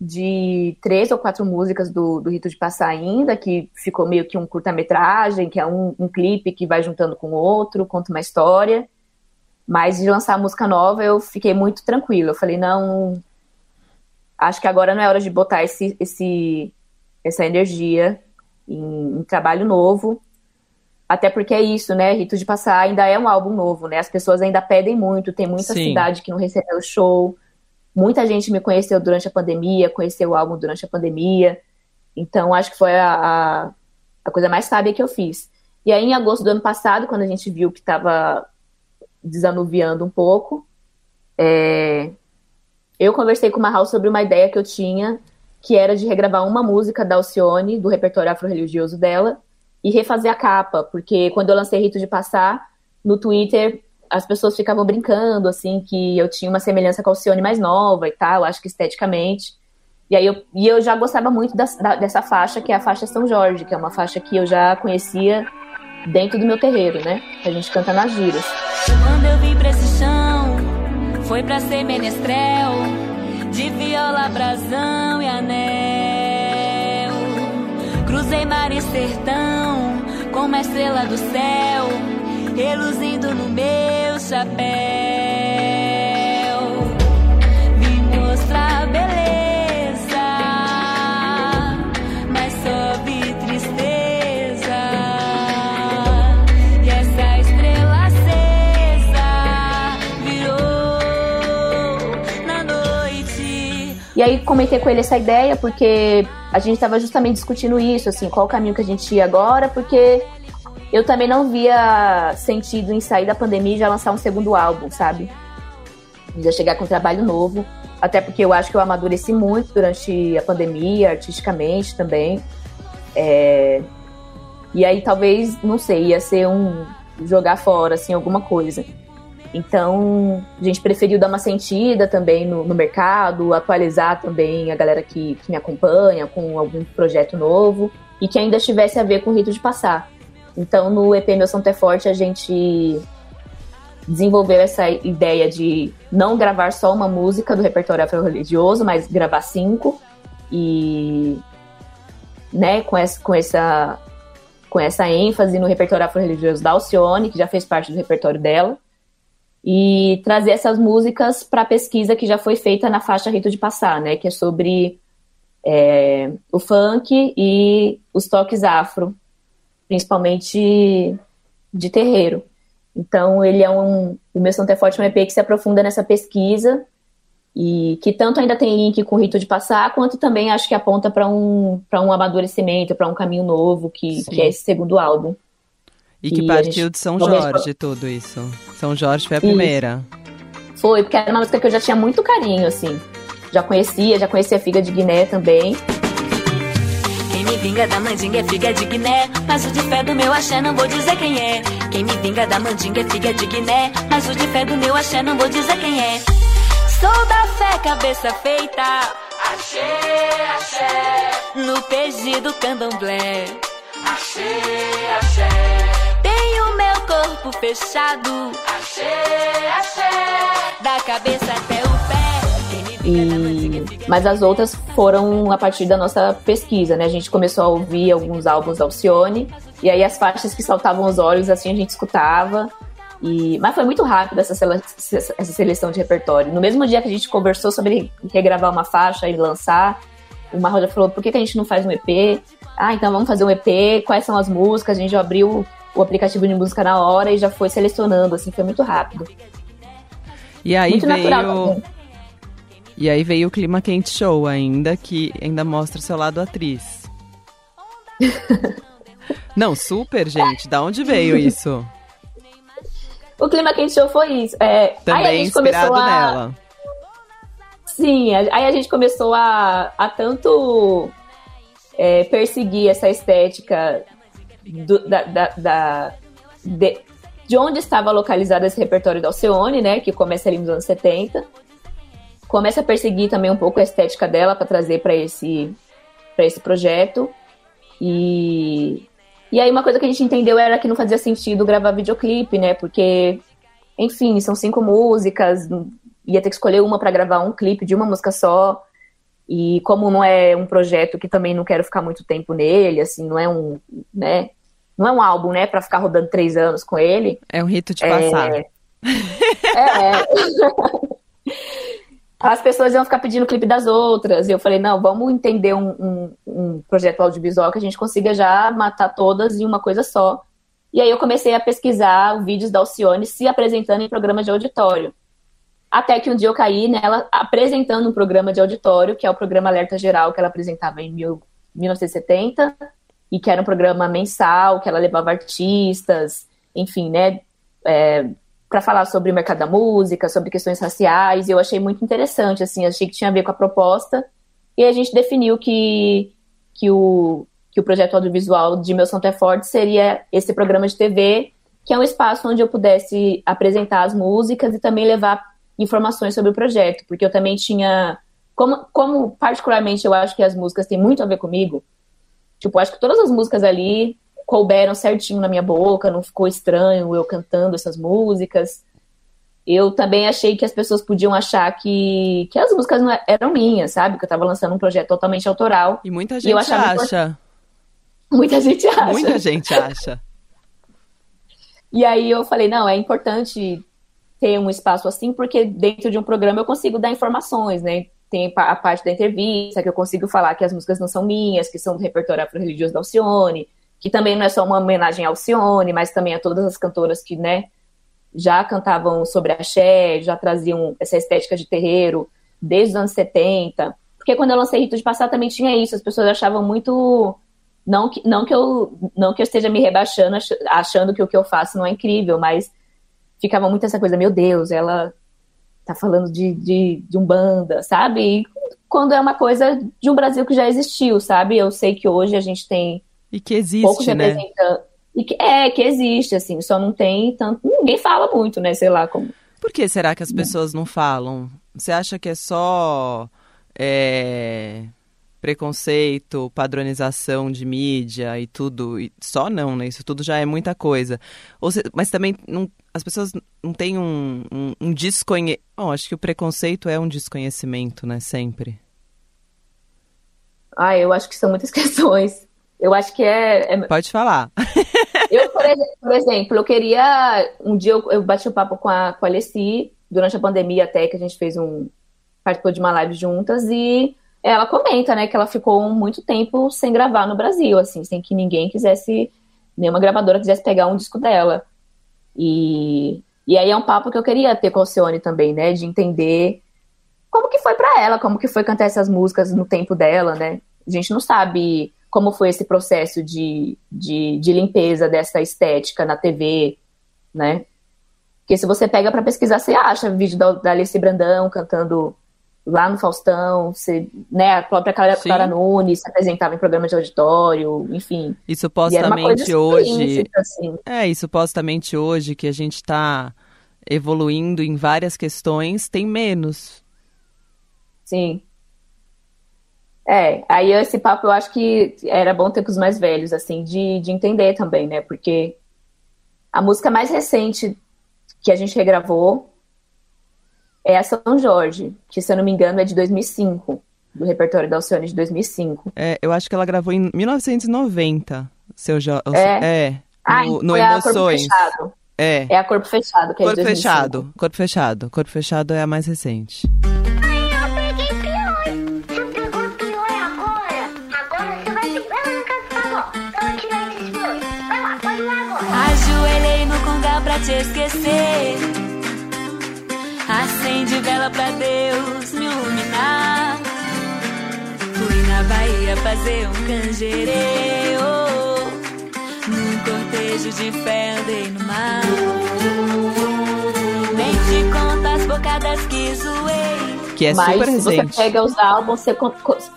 de três ou quatro músicas do, do Rito de Passar ainda, que ficou meio que um curta-metragem, que é um, um clipe que vai juntando com o outro, conta uma história. Mas de lançar música nova eu fiquei muito tranquila. Eu falei, não, acho que agora não é hora de botar esse, esse, essa energia em, em trabalho novo. Até porque é isso, né? Rito de Passar ainda é um álbum novo, né? As pessoas ainda pedem muito, tem muita Sim. cidade que não recebeu show. Muita gente me conheceu durante a pandemia, conheceu o álbum durante a pandemia. Então, acho que foi a, a, a coisa mais sábia que eu fiz. E aí, em agosto do ano passado, quando a gente viu que estava desanuviando um pouco, é, eu conversei com o Mahal sobre uma ideia que eu tinha, que era de regravar uma música da Alcione, do repertório afro-religioso dela, e refazer a capa, porque quando eu lancei Rito de Passar, no Twitter as pessoas ficavam brincando, assim, que eu tinha uma semelhança com a Alcione mais nova e tal, acho que esteticamente. E aí eu, e eu já gostava muito da, da, dessa faixa, que é a faixa São Jorge, que é uma faixa que eu já conhecia dentro do meu terreiro, né? Que a gente canta nas giras. Quando eu vim pra esse chão, foi pra ser menestrel, de viola, brasão e anel. Cruzei mar e sertão, com uma estrela do céu, reluzindo no meu chapéu. E aí comentei com ele essa ideia, porque a gente estava justamente discutindo isso, assim, qual o caminho que a gente ia agora, porque eu também não via sentido em sair da pandemia e já lançar um segundo álbum, sabe? Já chegar com um trabalho novo. Até porque eu acho que eu amadureci muito durante a pandemia, artisticamente também. É... E aí talvez, não sei, ia ser um jogar fora, assim, alguma coisa. Então, a gente preferiu dar uma sentida também no, no mercado, atualizar também a galera que, que, me acompanha com algum projeto novo e que ainda tivesse a ver com o rito de passar. Então, no EP Meu Santo é Forte, a gente desenvolveu essa ideia de não gravar só uma música do repertório afro-religioso, mas gravar cinco e né, com essa, com essa com essa ênfase no repertório afro-religioso da Alcione, que já fez parte do repertório dela e trazer essas músicas para a pesquisa que já foi feita na faixa Rito de Passar, né, que é sobre é, o funk e os toques afro, principalmente de terreiro. Então, ele é um. O meu Santo é Forte é um EP que se aprofunda nessa pesquisa e que tanto ainda tem link com o Rito de Passar, quanto também acho que aponta para um, um amadurecimento, para um caminho novo, que, que é esse segundo álbum. E que partiu gente... de São Jorge tudo isso. São Jorge foi a primeira. Isso. Foi, porque era uma música que eu já tinha muito carinho, assim. Já conhecia, já conhecia a Figa de Guiné também. Quem me vinga da mandinga é figa de Guiné Mas o de fé do meu axé não vou dizer quem é Quem me vinga da mandinga é figa de Guiné Mas o de fé do meu axé não vou dizer quem é Sou da fé, cabeça feita Axé, axé No PG do candomblé Axé, axé meu corpo fechado. Axé, axé. Da cabeça até o pé. E... Mas as outras foram a partir da nossa pesquisa, né? A gente começou a ouvir alguns álbuns da Alcione. E aí as faixas que saltavam os olhos, assim, a gente escutava. E... Mas foi muito rápido essa, sele... essa seleção de repertório. No mesmo dia que a gente conversou sobre regravar uma faixa e lançar, o Marroja falou, por que, que a gente não faz um EP? Ah, então vamos fazer um EP, quais são as músicas? A gente já abriu o aplicativo de música na hora e já foi selecionando, assim, foi muito rápido. E aí muito veio... natural E aí veio o Clima Quente Show ainda, que ainda mostra seu lado atriz. Não, super, gente. Da onde veio isso? O Clima Quente Show foi isso. É, Também aí a gente inspirado a... nela. Sim, aí a gente começou a, a tanto é, perseguir essa estética do, da, da, da de, de, onde estava localizado esse repertório da Alcione, né, que começa ali nos anos 70. Começa a perseguir também um pouco a estética dela para trazer para esse, esse projeto. E, e aí uma coisa que a gente entendeu era que não fazia sentido gravar videoclipe, né, porque, enfim, são cinco músicas, ia ter que escolher uma para gravar um clipe de uma música só. E como não é um projeto que também não quero ficar muito tempo nele, assim, não é um, né, não é um álbum, né, para ficar rodando três anos com ele. É um rito de passar. É, é. As pessoas iam ficar pedindo clipe das outras. E eu falei, não, vamos entender um, um, um projeto audiovisual que a gente consiga já matar todas em uma coisa só. E aí eu comecei a pesquisar vídeos da Alcione se apresentando em programa de auditório. Até que um dia eu caí nela apresentando um programa de auditório, que é o programa Alerta Geral, que ela apresentava em mil, 1970, e que era um programa mensal, que ela levava artistas, enfim, né, é, para falar sobre o mercado da música, sobre questões raciais, e eu achei muito interessante, assim, achei que tinha a ver com a proposta, e a gente definiu que, que, o, que o projeto audiovisual de Meu Santo é Forte seria esse programa de TV, que é um espaço onde eu pudesse apresentar as músicas e também levar informações sobre o projeto, porque eu também tinha como, como particularmente eu acho que as músicas têm muito a ver comigo, tipo, acho que todas as músicas ali couberam certinho na minha boca, não ficou estranho eu cantando essas músicas. Eu também achei que as pessoas podiam achar que, que as músicas não é, eram minhas, sabe? Que eu tava lançando um projeto totalmente autoral. E muita gente e acha. Muita gente acha. Muita gente acha. e aí eu falei, não, é importante ter um espaço assim, porque dentro de um programa eu consigo dar informações, né? Tem a parte da entrevista, que eu consigo falar que as músicas não são minhas, que são do repertório afro-religioso da Alcione, que também não é só uma homenagem à Alcione, mas também a todas as cantoras que, né, já cantavam sobre axé, já traziam essa estética de terreiro desde os anos 70. Porque quando eu lancei Rito de Passar também tinha isso, as pessoas achavam muito não que, não que eu não que eu esteja me rebaixando achando que o que eu faço não é incrível, mas ficava muito essa coisa, meu Deus, ela tá falando de, de, de Umbanda, sabe? E quando é uma coisa de um Brasil que já existiu, sabe? Eu sei que hoje a gente tem e que existe, né? E que, é, que existe, assim, só não tem tanto. Ninguém fala muito, né? Sei lá como. Por que será que as pessoas não falam? Você acha que é só é, preconceito, padronização de mídia e tudo? E só não, né? Isso tudo já é muita coisa. Se, mas também não, as pessoas não têm um, um, um desconhecimento. Oh, acho que o preconceito é um desconhecimento, né? Sempre. Ah, eu acho que são muitas questões. Eu acho que é. é... Pode falar. eu, por, por, exemplo, eu queria. Um dia eu, eu bati o um papo com a, com a Alessi, durante a pandemia até, que a gente fez um. participou de uma live juntas, e ela comenta, né, que ela ficou muito tempo sem gravar no Brasil, assim, sem que ninguém quisesse. nenhuma gravadora quisesse pegar um disco dela. E, e aí é um papo que eu queria ter com a Alcione também, né, de entender como que foi para ela, como que foi cantar essas músicas no tempo dela, né? A gente não sabe como foi esse processo de, de, de limpeza dessa estética na TV, né? Porque se você pega para pesquisar, você acha vídeo da, da Alice Brandão cantando lá no Faustão, você, né, a própria Clara, Clara Nunes se apresentava em programas de auditório, enfim. E supostamente e hoje. Assim. É, e supostamente hoje que a gente está evoluindo em várias questões, tem menos. Sim. É, aí esse papo eu acho que era bom ter com os mais velhos, assim, de, de entender também, né? Porque a música mais recente que a gente regravou é a São Jorge, que se eu não me engano é de 2005, do repertório da Alcione de 2005. É, eu acho que ela gravou em 1990, seu jo... É, é ah, no, no Emoções. É. é a Corpo Fechado, que é Corpo Fechado, Corpo Fechado. Corpo Fechado é a mais recente. te esquecer. Vela pra Deus me iluminar. Fui na Bahia fazer um canjereio. Num cortejo de fé andei no mar. Nem te conta as bocadas que zoei. Que é Mas super recente. se você pega os álbuns, você,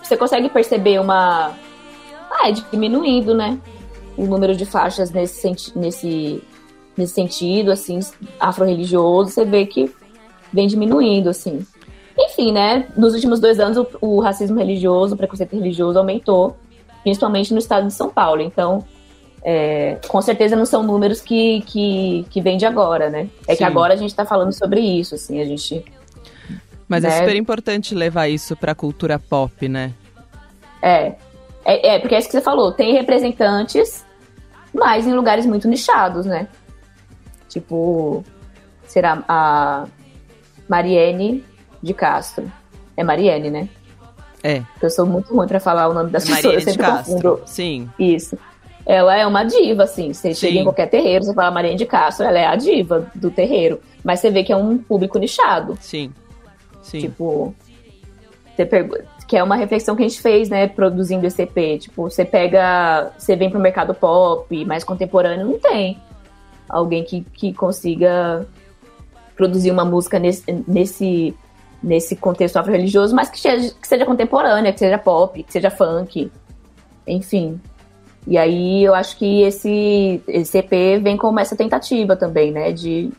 você consegue perceber uma... Ah, é diminuindo, né? O número de faixas nesse, nesse nesse sentido, assim, afro-religioso, você vê que vem diminuindo, assim. Enfim, né, nos últimos dois anos o, o racismo religioso, o preconceito religioso aumentou, principalmente no estado de São Paulo. Então, é, com certeza não são números que, que, que vem de agora, né? É Sim. que agora a gente está falando sobre isso, assim, a gente... Mas é né? é super importante levar isso para a cultura pop, né? É. é. É, porque é isso que você falou, tem representantes, mas em lugares muito nichados, né? Tipo, será a Mariene de Castro. É Mariene, né? É. Eu sou muito ruim pra falar o nome das Mariene pessoas, eu sempre de Castro. confundo. Sim. Isso. Ela é uma diva, assim. Você Sim. chega em qualquer terreiro, você fala Mariene de Castro, ela é a diva do terreiro. Mas você vê que é um público nichado. Sim. Sim. Tipo, você pergunta que é uma reflexão que a gente fez, né, produzindo esse EP. Tipo, você pega, você vem pro mercado pop, mais contemporâneo, não tem alguém que, que consiga produzir uma música nesse, nesse, nesse contexto afro-religioso, mas que seja, que seja contemporânea, que seja pop, que seja funk, enfim. E aí eu acho que esse, esse EP vem como essa tentativa também, né, de,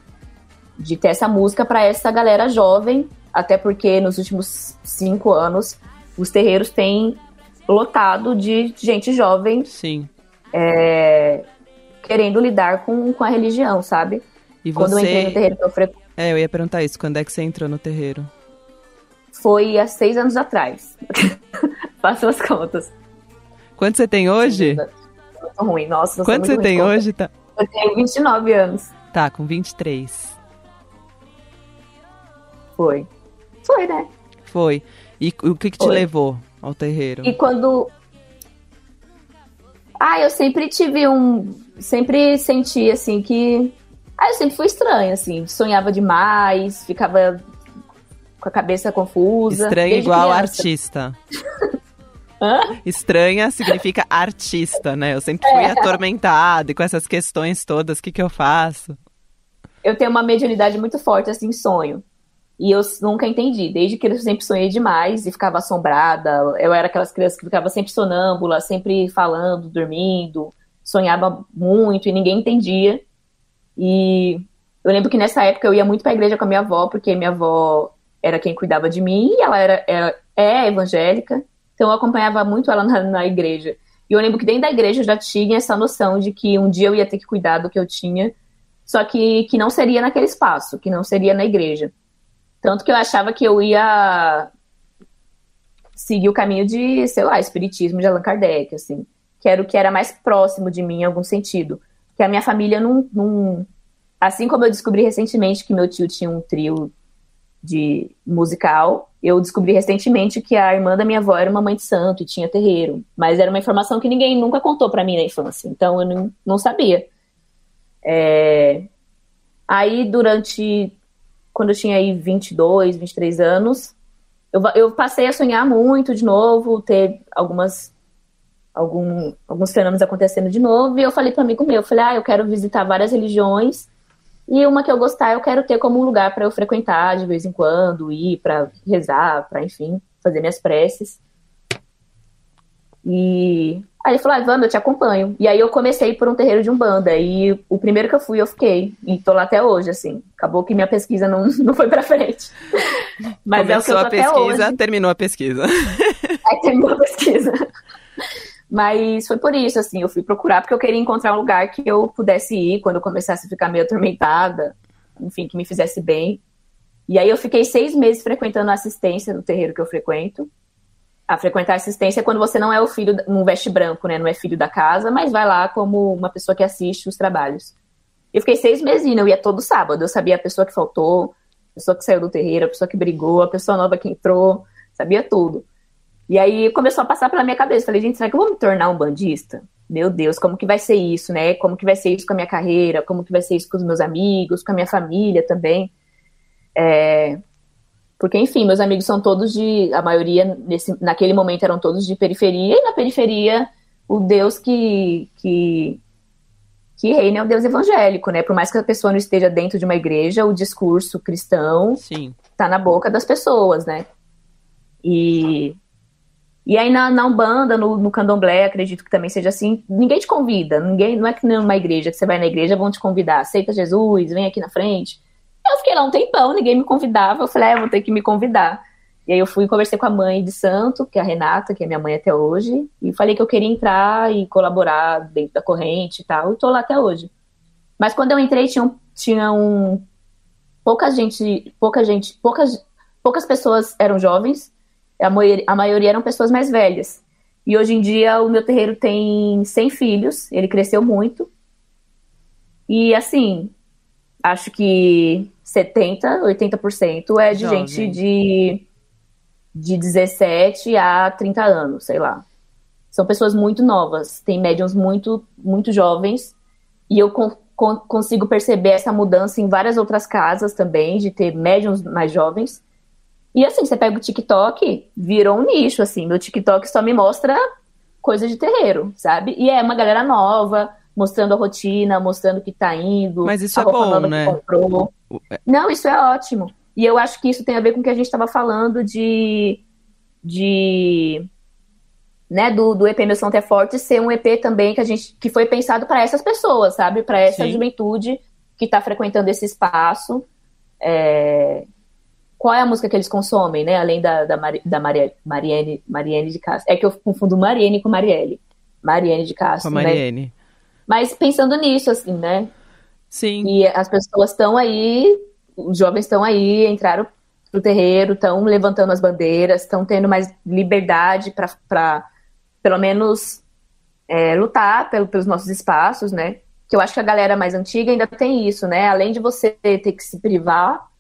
de ter essa música para essa galera jovem, até porque nos últimos cinco anos os terreiros têm lotado de gente jovem. Sim. É, querendo lidar com, com a religião, sabe? E Quando eu entrei no terreiro que eu frequento, É, eu ia perguntar isso. Quando é que você entrou no terreiro? foi há seis anos atrás. Faço as contas. Quanto você tem hoje? Muito ruim, nossa. sou Quanto você tem hoje? Tá, Eu tenho 29 anos. tá com 23. Foi. Foi, né? Foi. E o que, que te Foi. levou ao terreiro? E quando. Ah, eu sempre tive um. Sempre senti, assim, que. Ah, eu sempre fui estranha, assim. Sonhava demais, ficava com a cabeça confusa. Estranha igual criança. artista. Hã? Estranha significa artista, né? Eu sempre fui É. atormentada e com essas questões todas, o que, que eu faço? Eu tenho uma mediunidade muito forte, assim, sonho. E eu nunca entendi. Desde que eu sempre sonhei demais e ficava assombrada. Eu era aquelas crianças que ficava sempre sonâmbula, sempre falando, dormindo. Sonhava muito e ninguém entendia. E eu lembro que nessa época eu ia muito pra igreja com a minha avó, porque minha avó era quem cuidava de mim e ela era, era- é evangélica. Então eu acompanhava muito ela na, na igreja. E eu lembro que dentro da igreja eu já tinha essa noção de que um dia eu ia ter que cuidar do que eu tinha só que, que não seria naquele espaço, que não seria na igreja. Tanto que eu achava que eu ia seguir o caminho de, sei lá, espiritismo de Allan Kardec, assim, que era o que era mais próximo de mim em algum sentido. Que a minha família não, não. Assim como eu descobri recentemente que meu tio tinha um trio de musical, eu descobri recentemente que a irmã da minha avó era uma mãe de santo e tinha terreiro. Mas era uma informação que ninguém nunca contou pra mim na infância, então eu não, não sabia. É, Aí, durante. Quando eu tinha aí 22, 23 anos, eu, eu passei a sonhar muito de novo, ter algumas. Algum, alguns fenômenos acontecendo de novo, e eu falei para um amigo meu, eu falei, ah, eu quero visitar várias religiões, e uma que eu gostar, eu quero ter como um lugar para eu frequentar de vez em quando, ir para rezar, para enfim, fazer minhas preces. E aí ele falou, ah, Wanda, eu te acompanho. E aí eu comecei por um terreiro de Umbanda. E o primeiro que eu fui, eu fiquei. E tô lá até hoje, assim. Acabou que minha pesquisa não, não foi pra frente. Mas é o que eu Começou tô a até pesquisa, hoje. terminou a pesquisa. Aí terminou a pesquisa. Mas foi por isso, assim, eu fui procurar porque eu queria encontrar um lugar que eu pudesse ir quando eu começasse a ficar meio atormentada, enfim, que me fizesse bem. E aí eu fiquei seis meses frequentando a assistência no terreiro que eu frequento. A frequentar assistência é quando você não é o filho, não veste branco, né? Não é filho da casa, mas vai lá como uma pessoa que assiste os trabalhos. Eu fiquei seis meses indo, eu ia todo sábado. Eu sabia a pessoa que faltou, a pessoa que saiu do terreiro, a pessoa que brigou, a pessoa nova que entrou, sabia tudo. E aí começou a passar pela minha cabeça. Falei, gente, será que eu vou me tornar um bandista? Meu Deus, como que vai ser isso, né? Como que vai ser isso com a minha carreira? Como que vai ser isso com os meus amigos, com a minha família também? É... Porque, enfim, meus amigos são todos de. A maioria, nesse, naquele momento, eram todos de periferia, e na periferia, o Deus que, que, que reina é o Deus evangélico, né? Por mais que a pessoa não esteja dentro de uma igreja, o discurso cristão Sim. tá na boca das pessoas, né? E, e aí na, na Umbanda, no, no Candomblé, acredito que também seja assim, ninguém te convida, ninguém, não é que numa igreja, que você vai na igreja, vão te convidar, aceita Jesus, vem aqui na frente. Eu fiquei lá um tempão, ninguém me convidava, eu falei, é, vou ter que me convidar. E aí eu fui e conversei com a mãe de santo, que é a Renata, que é minha mãe até hoje, e falei que eu queria entrar e colaborar dentro da corrente e tal, e tô lá até hoje. Mas quando eu entrei, tinha um, tinha um pouca gente, pouca gente, poucas, poucas pessoas eram jovens, a maioria, a maioria eram pessoas mais velhas. E hoje em dia o meu terreiro tem 100 filhos, ele cresceu muito. E assim, acho que 70, 80% é de Jovem. gente de, de 17 a 30 anos, sei lá. São pessoas muito novas, tem médiums muito, muito jovens. E eu con- con- consigo perceber essa mudança em várias outras casas também, de ter médiums mais jovens. E assim, você pega o TikTok, virou um nicho, assim. Meu TikTok só me mostra coisa de terreiro, sabe? E é uma galera nova, mostrando a rotina, mostrando o que tá indo. Mas isso a é bom, né? Comprou. É- Não, isso é ótimo. E eu acho que isso tem a ver com o que a gente estava falando de. de né, do, do EP Meu Santo é Forte ser um EP também que a gente que foi pensado para essas pessoas, sabe? Para essa Sim. juventude que está frequentando esse espaço. é, qual é a música que eles consomem, né? Além da, da, Mari, da Maria, Mariene, Mariene de Castro. É que eu confundo Mariene com Marielle. Mariene de Castro, com a Mariene. Né? Mas pensando nisso, assim, né? Sim. E as pessoas estão aí, os jovens estão aí, entraram pro terreiro, estão levantando as bandeiras, estão tendo mais liberdade para, pelo menos, é, lutar pelo, pelos nossos espaços, né? Que eu acho que a galera mais antiga ainda tem isso, né? Além de você ter que se privar,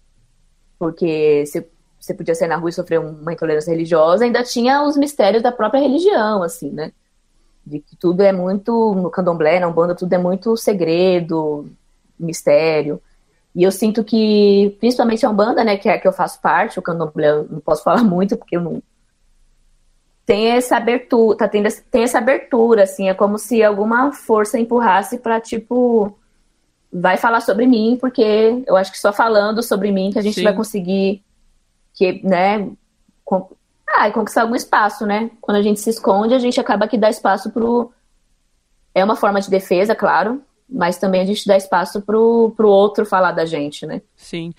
porque você, você podia sair na rua e sofrer uma intolerância religiosa, ainda tinha os mistérios da própria religião, assim, né? De que tudo é muito, no candomblé, na Umbanda, tudo é muito segredo, mistério. E eu sinto que, principalmente a Umbanda, né, que é a que eu faço parte, o candomblé eu não posso falar muito, porque eu não. Tem essa abertura, tá tendo, tem essa abertura, assim, é como se alguma força empurrasse para tipo, vai falar sobre mim, porque eu acho que só falando sobre mim que a gente Sim. vai conseguir, que, né, com, ah, conquistar algum espaço, né? Quando a gente se esconde, a gente acaba que dá espaço pro. É uma forma de defesa, claro, mas também a gente dá espaço pro, pro outro falar da gente, né? Sim.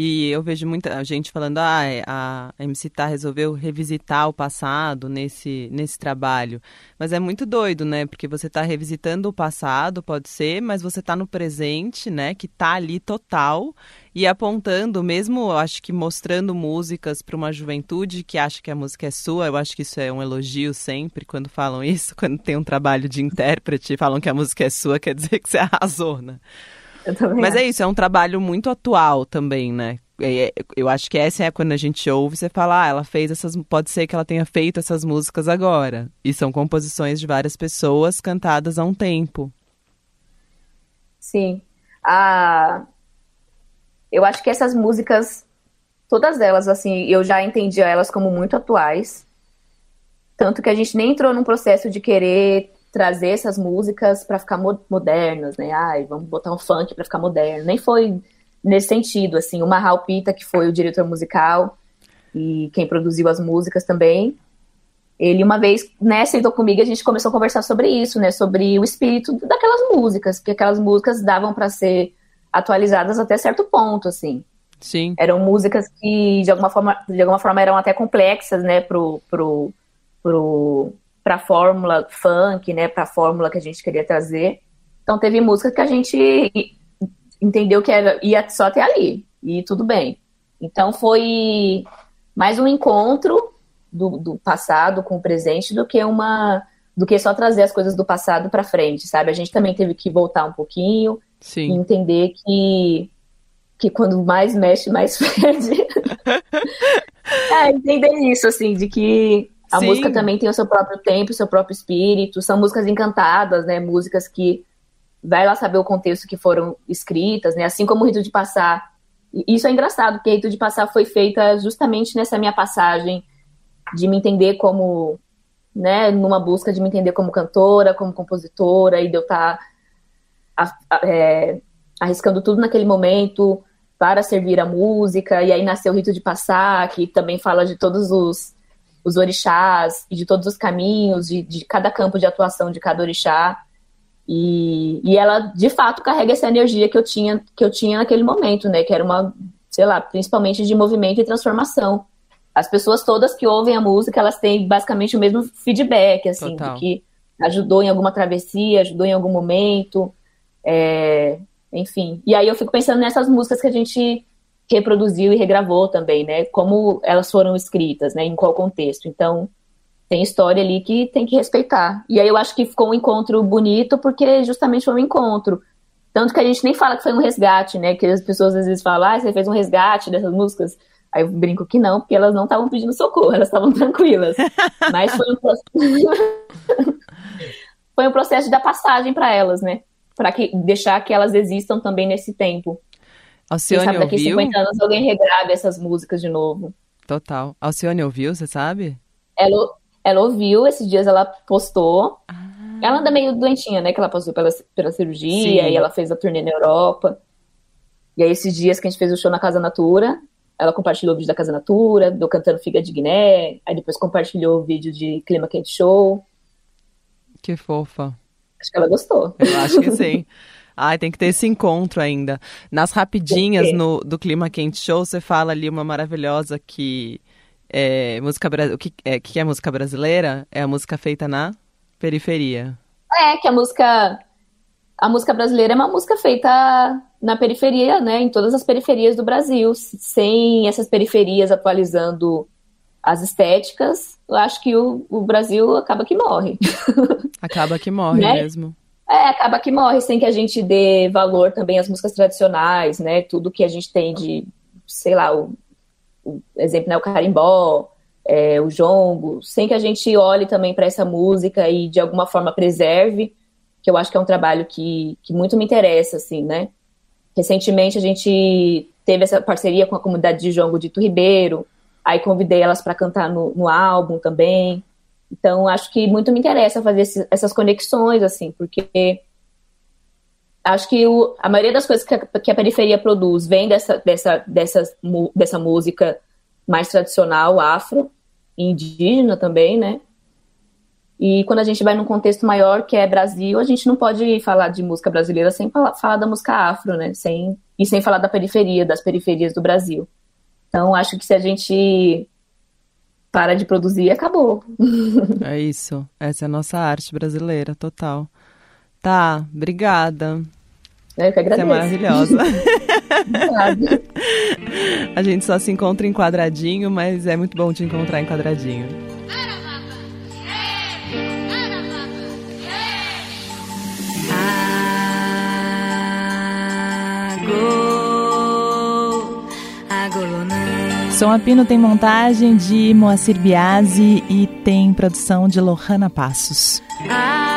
E eu vejo muita gente falando, ah, é, a MC Tá resolveu revisitar o passado nesse, nesse trabalho. Mas é muito doido, né? Porque você está revisitando o passado, pode ser, mas você está no presente, né? Que tá ali total e apontando, mesmo acho que mostrando músicas para uma juventude que acha que a música é sua. Eu acho que isso é um elogio sempre quando falam isso, quando tem um trabalho de intérprete, falam que a música é sua, quer dizer que você arrasou, né? Mas é isso, é um trabalho muito atual também, né? É, é, eu acho que essa é quando a gente ouve, você fala, ah, ela fez essas. Pode ser que ela tenha feito essas músicas agora. E são composições de várias pessoas cantadas há um tempo. Sim. Ah, eu acho que essas músicas, todas elas, assim, eu já entendia elas como muito atuais. Tanto que a gente nem entrou num processo de querer trazer essas músicas para ficar modernas, né? Ai, vamos botar um funk para ficar moderno. Nem foi nesse sentido, assim. O Mahal Pita, que foi o diretor musical e quem produziu as músicas também, ele uma vez, né, sentou comigo, a gente começou a conversar sobre isso, né, sobre o espírito daquelas músicas, porque aquelas músicas davam para ser atualizadas até certo ponto, assim. Sim. Eram músicas que de alguma forma, de alguma forma eram até complexas, né, pro, pro, pro para a fórmula funk, né, para a fórmula que a gente queria trazer. Então teve música que a gente entendeu que era, ia só até ali e tudo bem. Então foi mais um encontro do, do passado com o presente do que uma do que só trazer as coisas do passado para frente, sabe? A gente também teve que voltar um pouquinho Sim. e entender que que quando mais mexe, mais perde. é, entender isso, assim, de que a Sim. música também tem o seu próprio tempo, o seu próprio espírito. São músicas encantadas, né? Músicas que vai lá saber o contexto que foram escritas, né? Assim como o Rito de Passar. Isso é engraçado, porque o Rito de Passar foi feita justamente nessa minha passagem de me entender como, né? Numa busca de me entender como cantora, como compositora, e de eu estar tá, é, arriscando tudo naquele momento para servir a música. E aí nasceu o Rito de Passar, que também fala de todos os os orixás e de todos os caminhos, de, de cada campo de atuação de cada orixá. E, e ela, de fato, carrega essa energia que eu tinha que eu tinha naquele momento, né? Que era uma, sei lá, principalmente de movimento e transformação. As pessoas todas que ouvem a música, elas têm basicamente o mesmo feedback, assim, de que ajudou em alguma travessia, ajudou em algum momento, é, enfim. E aí eu fico pensando nessas músicas que a gente reproduziu e regravou também, né? Como elas foram escritas, né? Em qual contexto. Então, tem história ali que tem que respeitar. E aí eu acho que ficou um encontro bonito porque justamente foi um encontro. Tanto que a gente nem fala que foi um resgate, né? Que as pessoas às vezes falam, ah, você fez um resgate dessas músicas. Aí eu brinco que não, porque elas não estavam pedindo socorro, elas estavam tranquilas. Mas foi um, foi um processo da passagem para elas, né? Para que deixar que elas existam também nesse tempo. Alcione Quem sabe daqui ouviu? 50 anos alguém regrave essas músicas de novo. Total. Alcione ouviu, você sabe? Ela, ela ouviu, esses dias ela postou. Ah. Ela anda meio doentinha, né? Que ela passou pela, pela cirurgia Sim. e ela fez a turnê na Europa. E aí, esses dias que a gente fez o show na Casa Natura, ela compartilhou o vídeo da Casa Natura, do Cantando Figa de Guiné, aí depois compartilhou o vídeo de Clima Quente Show. Que fofa. Acho que ela gostou. Eu acho que sim. Ai, tem que ter esse encontro ainda. Nas rapidinhas no, do Clima Quente Show, você fala ali uma maravilhosa que é música o que é, que é música brasileira? É a música feita na periferia. É, que a música a música brasileira é uma música feita na periferia, né, em todas as periferias do Brasil, sem essas periferias atualizando as estéticas, eu acho que o, o Brasil acaba que morre. Acaba que morre né? mesmo. É, acaba que morre sem que a gente dê valor também às músicas tradicionais, né? Tudo que a gente tem de, sei lá, o, o exemplo, né, o carimbó, é, o jongo, sem que a gente olhe também para essa música e de alguma forma preserve, que eu acho que é um trabalho que, que muito me interessa, assim, né? Recentemente a gente teve essa parceria com a comunidade de jongo de Ribeiro, aí convidei elas para cantar no, no álbum também. Então, acho que muito me interessa fazer esse, essas conexões, assim, porque acho que o, a maioria das coisas que a, que a, periferia produz vem dessa, dessa, dessa, dessa música mais tradicional, afro, indígena também, né? E quando a gente vai num contexto maior, que é Brasil, a gente não pode falar de música brasileira sem falar, falar da música afro, né? Sem, e sem falar da periferia, das periferias do Brasil. Então, acho que se a gente para de produzir, acabou. É isso. Essa é a nossa arte brasileira, total. Tá, obrigada. Eu que agradeço. Você é maravilhosa. a gente só se encontra em quadradinho, mas é muito bom te encontrar em quadradinho. Som Apino tem montagem de Moacir Biasi e tem produção de Lohana Passos. Ah.